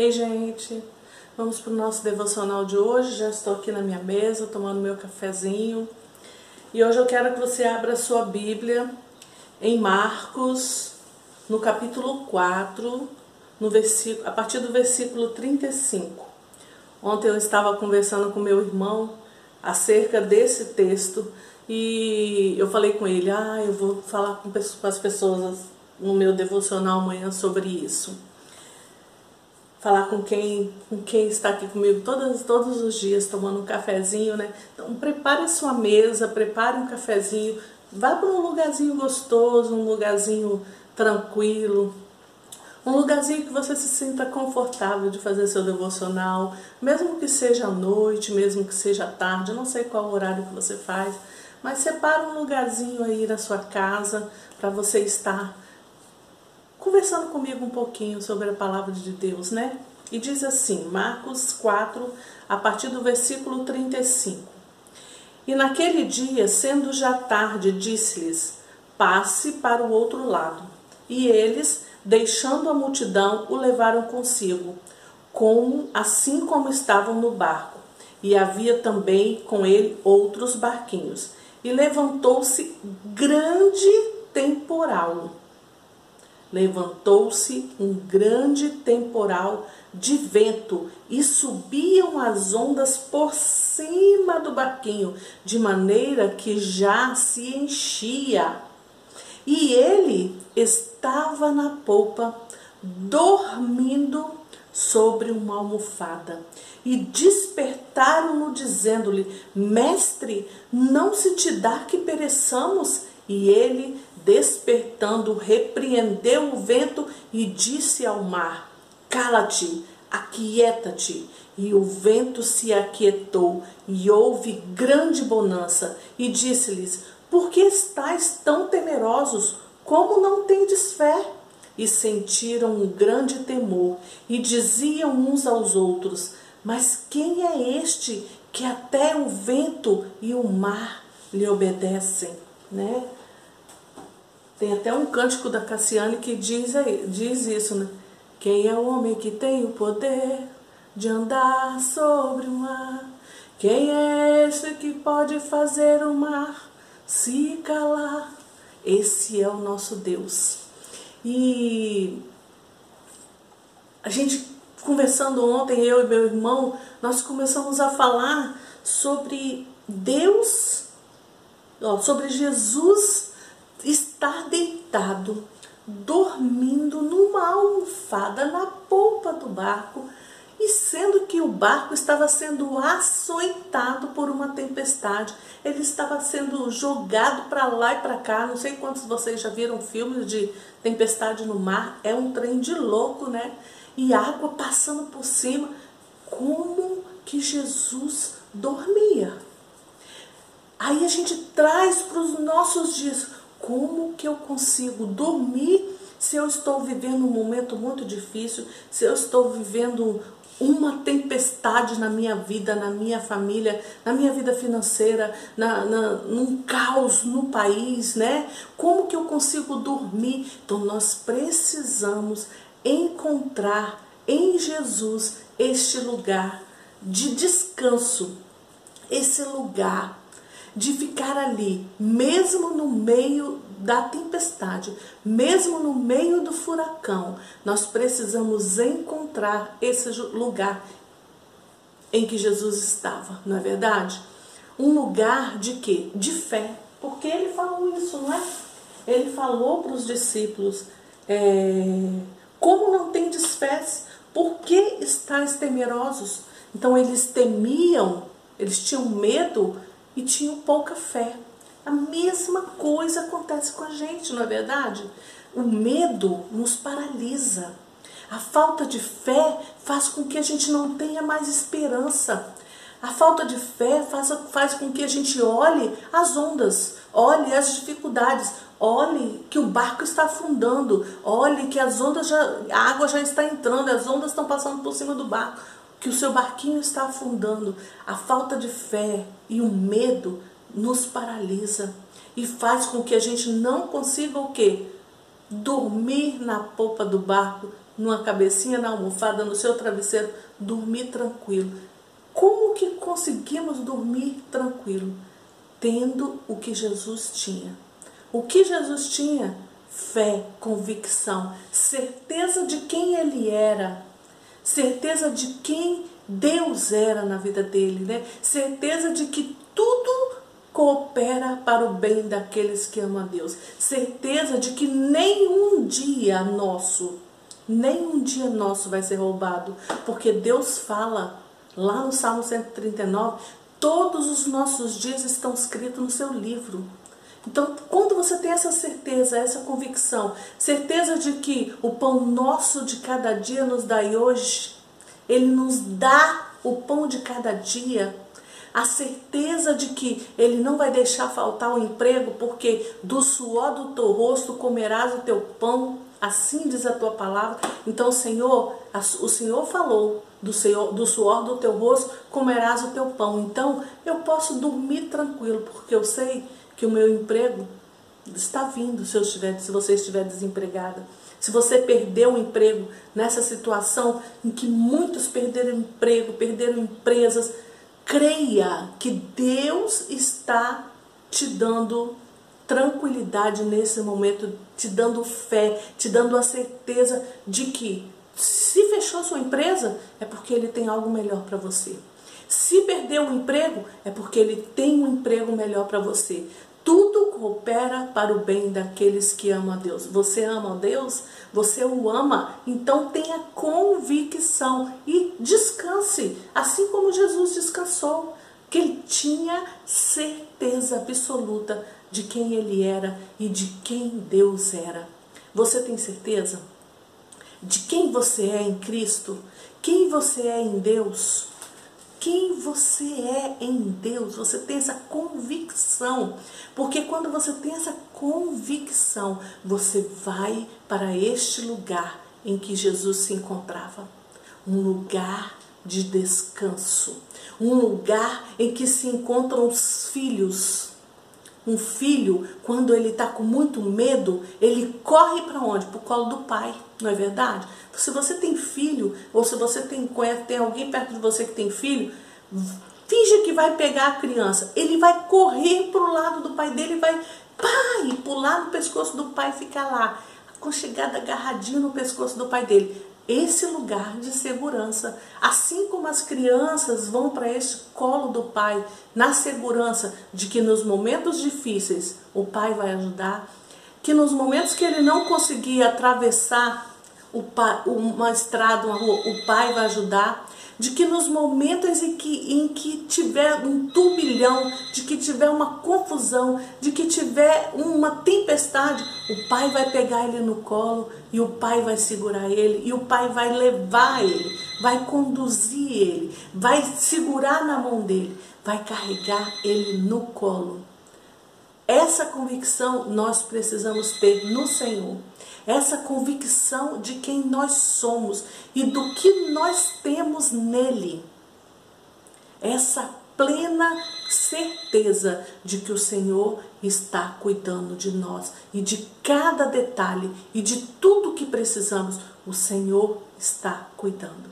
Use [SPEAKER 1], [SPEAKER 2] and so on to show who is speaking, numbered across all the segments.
[SPEAKER 1] Ei, gente, vamos para o nosso devocional de hoje. Já estou aqui na minha mesa tomando meu cafezinho. E hoje eu quero que você abra sua Bíblia em Marcos, no capítulo 4, no versículo, a partir do versículo 35. Ontem eu estava conversando com meu irmão acerca desse texto e eu falei com ele: ah, eu vou falar com as pessoas no meu devocional amanhã sobre isso falar com quem, com quem está aqui comigo todos, todos os dias tomando um cafezinho, né? Então prepare a sua mesa, prepare um cafezinho, vá para um lugarzinho gostoso, um lugarzinho tranquilo, um lugarzinho que você se sinta confortável de fazer seu devocional, mesmo que seja à noite, mesmo que seja à tarde, não sei qual horário que você faz, mas separa um lugarzinho aí na sua casa para você estar conversando comigo um pouquinho sobre a palavra de Deus, né? E diz assim, Marcos 4, a partir do versículo 35. E naquele dia, sendo já tarde, disse-lhes: Passe para o outro lado. E eles, deixando a multidão, o levaram consigo, como assim como estavam no barco. E havia também com ele outros barquinhos. E levantou-se grande temporal Levantou-se um grande temporal de vento e subiam as ondas por cima do barquinho, de maneira que já se enchia. E ele estava na polpa, dormindo sobre uma almofada. E despertaram-no, dizendo-lhe: Mestre, não se te dá que pereçamos? E ele, despertando, repreendeu o vento e disse ao mar: Cala-te, aquieta-te. E o vento se aquietou, e houve grande bonança. E disse-lhes: Por que estáis tão temerosos? Como não tendes fé? E sentiram um grande temor, e diziam uns aos outros: Mas quem é este que até o vento e o mar lhe obedecem? Né? Tem até um cântico da Cassiane que diz, diz isso, né? Quem é o homem que tem o poder de andar sobre o mar? Quem é esse que pode fazer o mar se calar? Esse é o nosso Deus. E a gente conversando ontem, eu e meu irmão, nós começamos a falar sobre Deus, sobre Jesus estar deitado, dormindo numa almofada na polpa do barco, e sendo que o barco estava sendo açoitado por uma tempestade, ele estava sendo jogado para lá e para cá. Não sei quantos de vocês já viram filmes de tempestade no mar, é um trem de louco, né? E água passando por cima. Como que Jesus dormia? Aí a gente traz para os nossos dias como que eu consigo dormir se eu estou vivendo um momento muito difícil, se eu estou vivendo uma tempestade na minha vida, na minha família, na minha vida financeira, na, na, num caos no país, né? Como que eu consigo dormir? Então nós precisamos encontrar em Jesus este lugar de descanso, esse lugar de ficar ali, mesmo no meio da tempestade, mesmo no meio do furacão, nós precisamos encontrar esse lugar em que Jesus estava, não é verdade? Um lugar de quê? De fé. Porque ele falou isso, não é? Ele falou para os discípulos: é, Como não tem fé? Por que estáis temerosos? Então eles temiam, eles tinham medo e tinham pouca fé. A mesma coisa acontece com a gente, não é verdade? O medo nos paralisa. A falta de fé faz com que a gente não tenha mais esperança. A falta de fé faz, faz com que a gente olhe as ondas, olhe as dificuldades, olhe que o barco está afundando, olhe que as ondas já, a água já está entrando, as ondas estão passando por cima do barco que o seu barquinho está afundando. A falta de fé e o medo nos paralisa e faz com que a gente não consiga o quê? Dormir na polpa do barco numa cabecinha na almofada, no seu travesseiro, dormir tranquilo. Como que conseguimos dormir tranquilo? Tendo o que Jesus tinha. O que Jesus tinha? Fé, convicção, certeza de quem ele era, certeza de quem Deus era na vida dele, né? Certeza de que tudo coopera para o bem daqueles que amam a Deus. Certeza de que nenhum dia nosso, nenhum dia nosso vai ser roubado, porque Deus fala lá no Salmo 139, todos os nossos dias estão escritos no seu livro. Então, quando você tem essa certeza, essa convicção, certeza de que o pão nosso de cada dia nos dá hoje, ele nos dá o pão de cada dia, a certeza de que Ele não vai deixar faltar o emprego, porque do suor do teu rosto comerás o teu pão, assim diz a tua palavra. Então, Senhor, o Senhor falou do, Senhor, do suor do teu rosto comerás o teu pão. Então, eu posso dormir tranquilo, porque eu sei que o meu emprego está vindo se, eu estiver, se você estiver desempregada. Se você perdeu o emprego nessa situação em que muitos perderam emprego, perderam empresas, creia que Deus está te dando tranquilidade nesse momento, te dando fé, te dando a certeza de que se fechou sua empresa é porque ele tem algo melhor para você. Se perdeu o emprego é porque ele tem um emprego melhor para você. Tudo coopera para o bem daqueles que amam a Deus. Você ama a Deus? Você o ama? Então tenha convicção e descanse, assim como Jesus descansou, que ele tinha certeza absoluta de quem ele era e de quem Deus era. Você tem certeza de quem você é em Cristo? Quem você é em Deus? Quem você é em Deus, você tem essa convicção. Porque quando você tem essa convicção, você vai para este lugar em que Jesus se encontrava um lugar de descanso, um lugar em que se encontram os filhos. Um filho, quando ele está com muito medo, ele corre para onde? Para o colo do pai, não é verdade? Se você tem filho, ou se você tem, tem alguém perto de você que tem filho, finge que vai pegar a criança. Ele vai correr para o lado do pai dele, vai pai, pular no pescoço do pai e ficar lá, aconchegado, agarradinho no pescoço do pai dele. Esse lugar de segurança. Assim como as crianças vão para esse colo do pai, na segurança de que nos momentos difíceis o pai vai ajudar, que nos momentos que ele não conseguir atravessar o pai, uma rua, o pai vai ajudar, de que nos momentos em que, em que tiver um turbilhão, de que tiver uma confusão, de que tiver uma tempestade, o pai vai pegar ele no colo e o pai vai segurar ele e o pai vai levar ele, vai conduzir ele, vai segurar na mão dele, vai carregar ele no colo. Essa convicção nós precisamos ter no Senhor essa convicção de quem nós somos e do que nós temos nele. Essa plena certeza de que o Senhor está cuidando de nós e de cada detalhe e de tudo que precisamos, o Senhor está cuidando.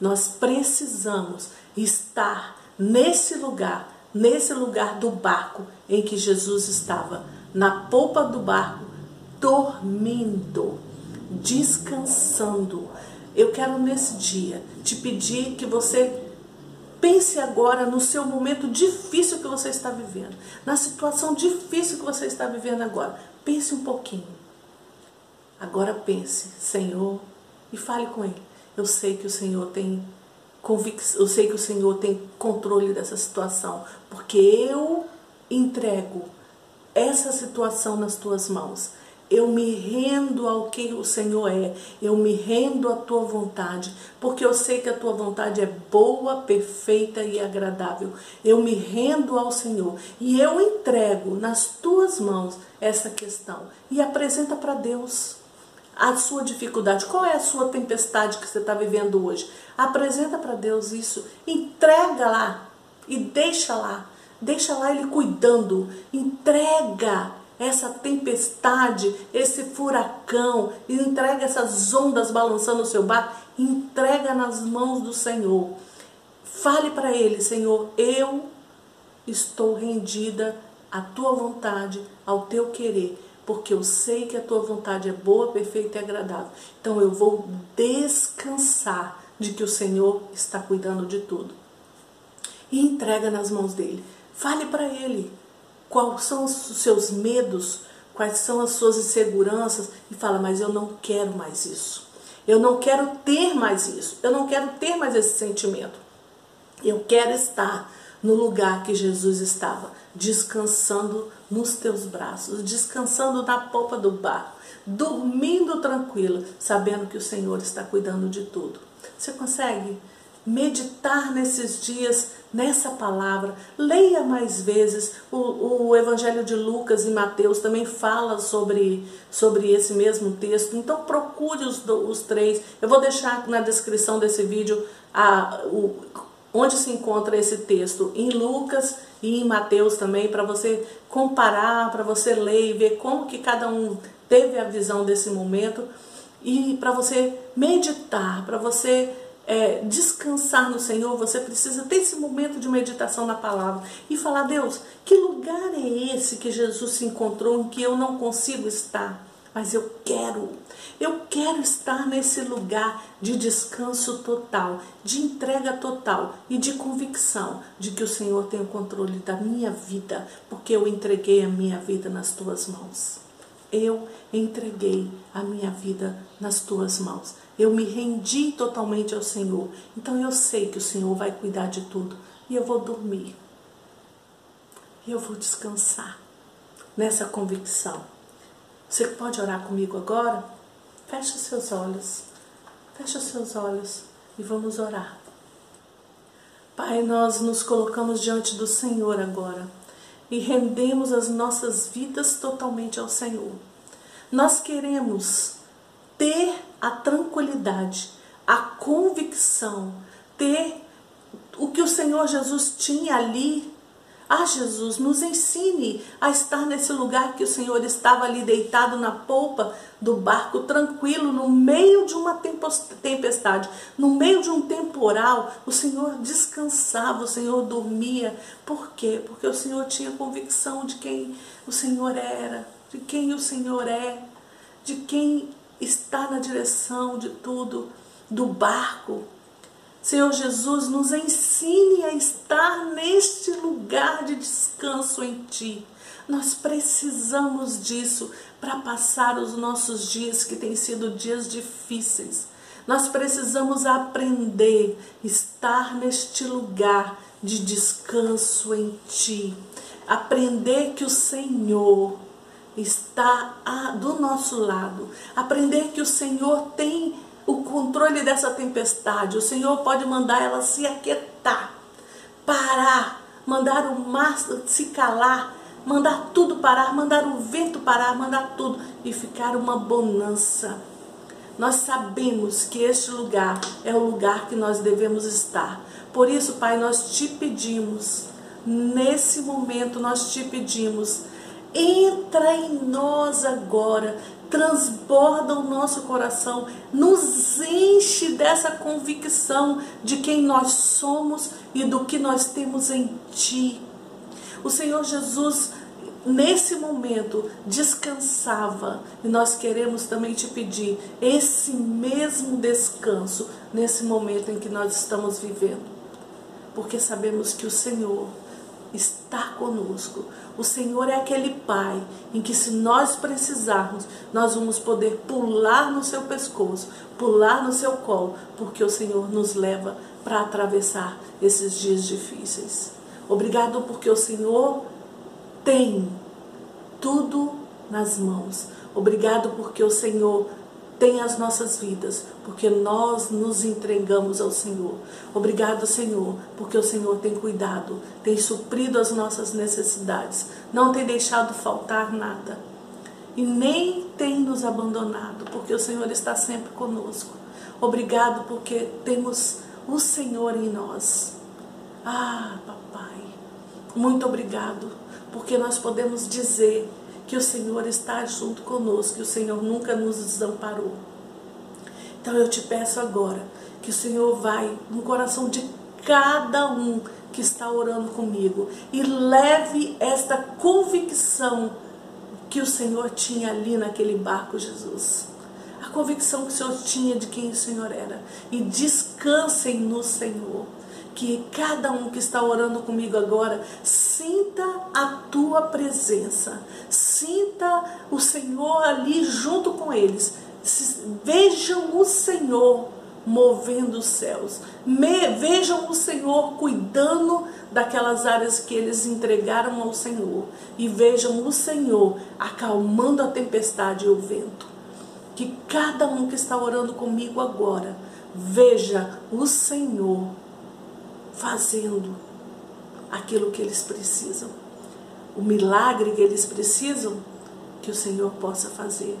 [SPEAKER 1] Nós precisamos estar nesse lugar, nesse lugar do barco em que Jesus estava, na polpa do barco, dormindo, descansando. Eu quero nesse dia te pedir que você pense agora no seu momento difícil que você está vivendo, na situação difícil que você está vivendo agora. Pense um pouquinho. Agora pense, Senhor, e fale com Ele. Eu sei que o Senhor tem convicção, eu sei que o Senhor tem controle dessa situação, porque eu entrego essa situação nas tuas mãos. Eu me rendo ao que o Senhor é, eu me rendo à tua vontade, porque eu sei que a tua vontade é boa, perfeita e agradável. Eu me rendo ao Senhor e eu entrego nas tuas mãos essa questão e apresenta para Deus a sua dificuldade. Qual é a sua tempestade que você está vivendo hoje? Apresenta para Deus isso, entrega lá e deixa lá, deixa lá Ele cuidando, entrega essa tempestade, esse furacão, entrega essas ondas balançando o seu barco, entrega nas mãos do Senhor. Fale para ele, Senhor, eu estou rendida à tua vontade, ao teu querer, porque eu sei que a tua vontade é boa, perfeita e agradável. Então eu vou descansar de que o Senhor está cuidando de tudo. E entrega nas mãos dele. Fale para ele quais são os seus medos, quais são as suas inseguranças e fala: Mas eu não quero mais isso. Eu não quero ter mais isso. Eu não quero ter mais esse sentimento. Eu quero estar no lugar que Jesus estava, descansando nos teus braços, descansando na polpa do barco, dormindo tranquilo, sabendo que o Senhor está cuidando de tudo. Você consegue meditar nesses dias nessa palavra? Leia mais vezes. O, o Evangelho de Lucas e Mateus também fala sobre, sobre esse mesmo texto. Então procure os, os três. Eu vou deixar na descrição desse vídeo a, o, onde se encontra esse texto em Lucas e em Mateus também para você comparar, para você ler e ver como que cada um teve a visão desse momento e para você meditar, para você é, descansar no Senhor, você precisa ter esse momento de meditação na palavra e falar: Deus, que lugar é esse que Jesus se encontrou em que eu não consigo estar? Mas eu quero, eu quero estar nesse lugar de descanso total, de entrega total e de convicção de que o Senhor tem o controle da minha vida, porque eu entreguei a minha vida nas tuas mãos. Eu entreguei a minha vida nas tuas mãos. Eu me rendi totalmente ao Senhor. Então eu sei que o Senhor vai cuidar de tudo. E eu vou dormir. E eu vou descansar nessa convicção. Você pode orar comigo agora? Feche os seus olhos. Feche os seus olhos e vamos orar. Pai, nós nos colocamos diante do Senhor agora e rendemos as nossas vidas totalmente ao Senhor. Nós queremos ter a tranquilidade, a convicção, ter o que o Senhor Jesus tinha ali. Ah, Jesus, nos ensine a estar nesse lugar que o Senhor estava ali deitado na polpa do barco, tranquilo, no meio de uma tempestade, no meio de um temporal. O Senhor descansava, o Senhor dormia. Por quê? Porque o Senhor tinha convicção de quem o Senhor era, de quem o Senhor é, de quem está na direção de tudo, do barco. Senhor Jesus, nos ensine a estar neste lugar de descanso em Ti. Nós precisamos disso para passar os nossos dias que têm sido dias difíceis. Nós precisamos aprender a estar neste lugar de descanso em Ti. Aprender que o Senhor está do nosso lado. Aprender que o Senhor tem o controle dessa tempestade. O Senhor pode mandar ela se aquietar, parar, mandar o mar se calar, mandar tudo parar, mandar o vento parar, mandar tudo e ficar uma bonança. Nós sabemos que este lugar é o lugar que nós devemos estar. Por isso, Pai, nós te pedimos, nesse momento nós te pedimos, entra em nós agora, transborda o nosso coração, nos enche dessa convicção de quem nós somos e do que nós temos em Ti. O Senhor Jesus, nesse momento, descansava e nós queremos também te pedir esse mesmo descanso nesse momento em que nós estamos vivendo, porque sabemos que o Senhor está conosco. O Senhor é aquele Pai em que, se nós precisarmos, nós vamos poder pular no seu pescoço, pular no seu colo, porque o Senhor nos leva para atravessar esses dias difíceis. Obrigado porque o Senhor tem tudo nas mãos. Obrigado porque o Senhor tem as nossas vidas, porque nós nos entregamos ao Senhor. Obrigado, Senhor, porque o Senhor tem cuidado, tem suprido as nossas necessidades, não tem deixado faltar nada e nem tem nos abandonado, porque o Senhor está sempre conosco. Obrigado porque temos o Senhor em nós. Ah, papai, muito obrigado, porque nós podemos dizer que o Senhor está junto conosco, que o Senhor nunca nos desamparou. Então eu te peço agora que o Senhor vai no coração de cada um que está orando comigo e leve esta convicção que o Senhor tinha ali naquele barco, Jesus. A convicção que o Senhor tinha de quem o Senhor era. E descansem no Senhor. Que cada um que está orando comigo agora sinta a tua presença, sinta o Senhor ali junto com eles. Vejam o Senhor movendo os céus. Vejam o Senhor cuidando daquelas áreas que eles entregaram ao Senhor. E vejam o Senhor acalmando a tempestade e o vento. Que cada um que está orando comigo agora veja o Senhor fazendo aquilo que eles precisam. O milagre que eles precisam, que o Senhor possa fazer.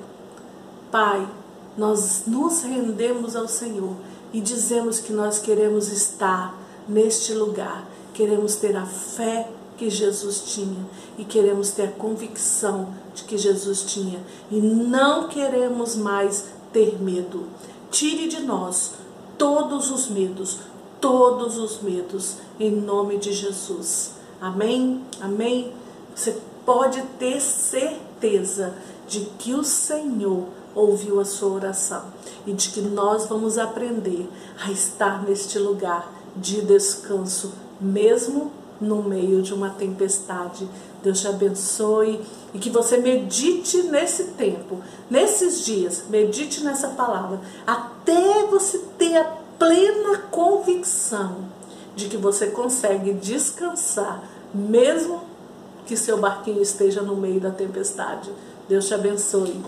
[SPEAKER 1] Pai, nós nos rendemos ao Senhor e dizemos que nós queremos estar neste lugar, queremos ter a fé que Jesus tinha e queremos ter a convicção de que Jesus tinha e não queremos mais ter medo. Tire de nós todos os medos, todos os medos, em nome de Jesus. Amém? Amém? Você pode ter certeza de que o Senhor ouviu a sua oração e de que nós vamos aprender a estar neste lugar de descanso, mesmo no meio de uma tempestade. Deus te abençoe e que você medite nesse tempo, nesses dias, medite nessa palavra, até você ter a plena convicção de que você consegue descansar, mesmo que seu barquinho esteja no meio da tempestade. Deus te abençoe.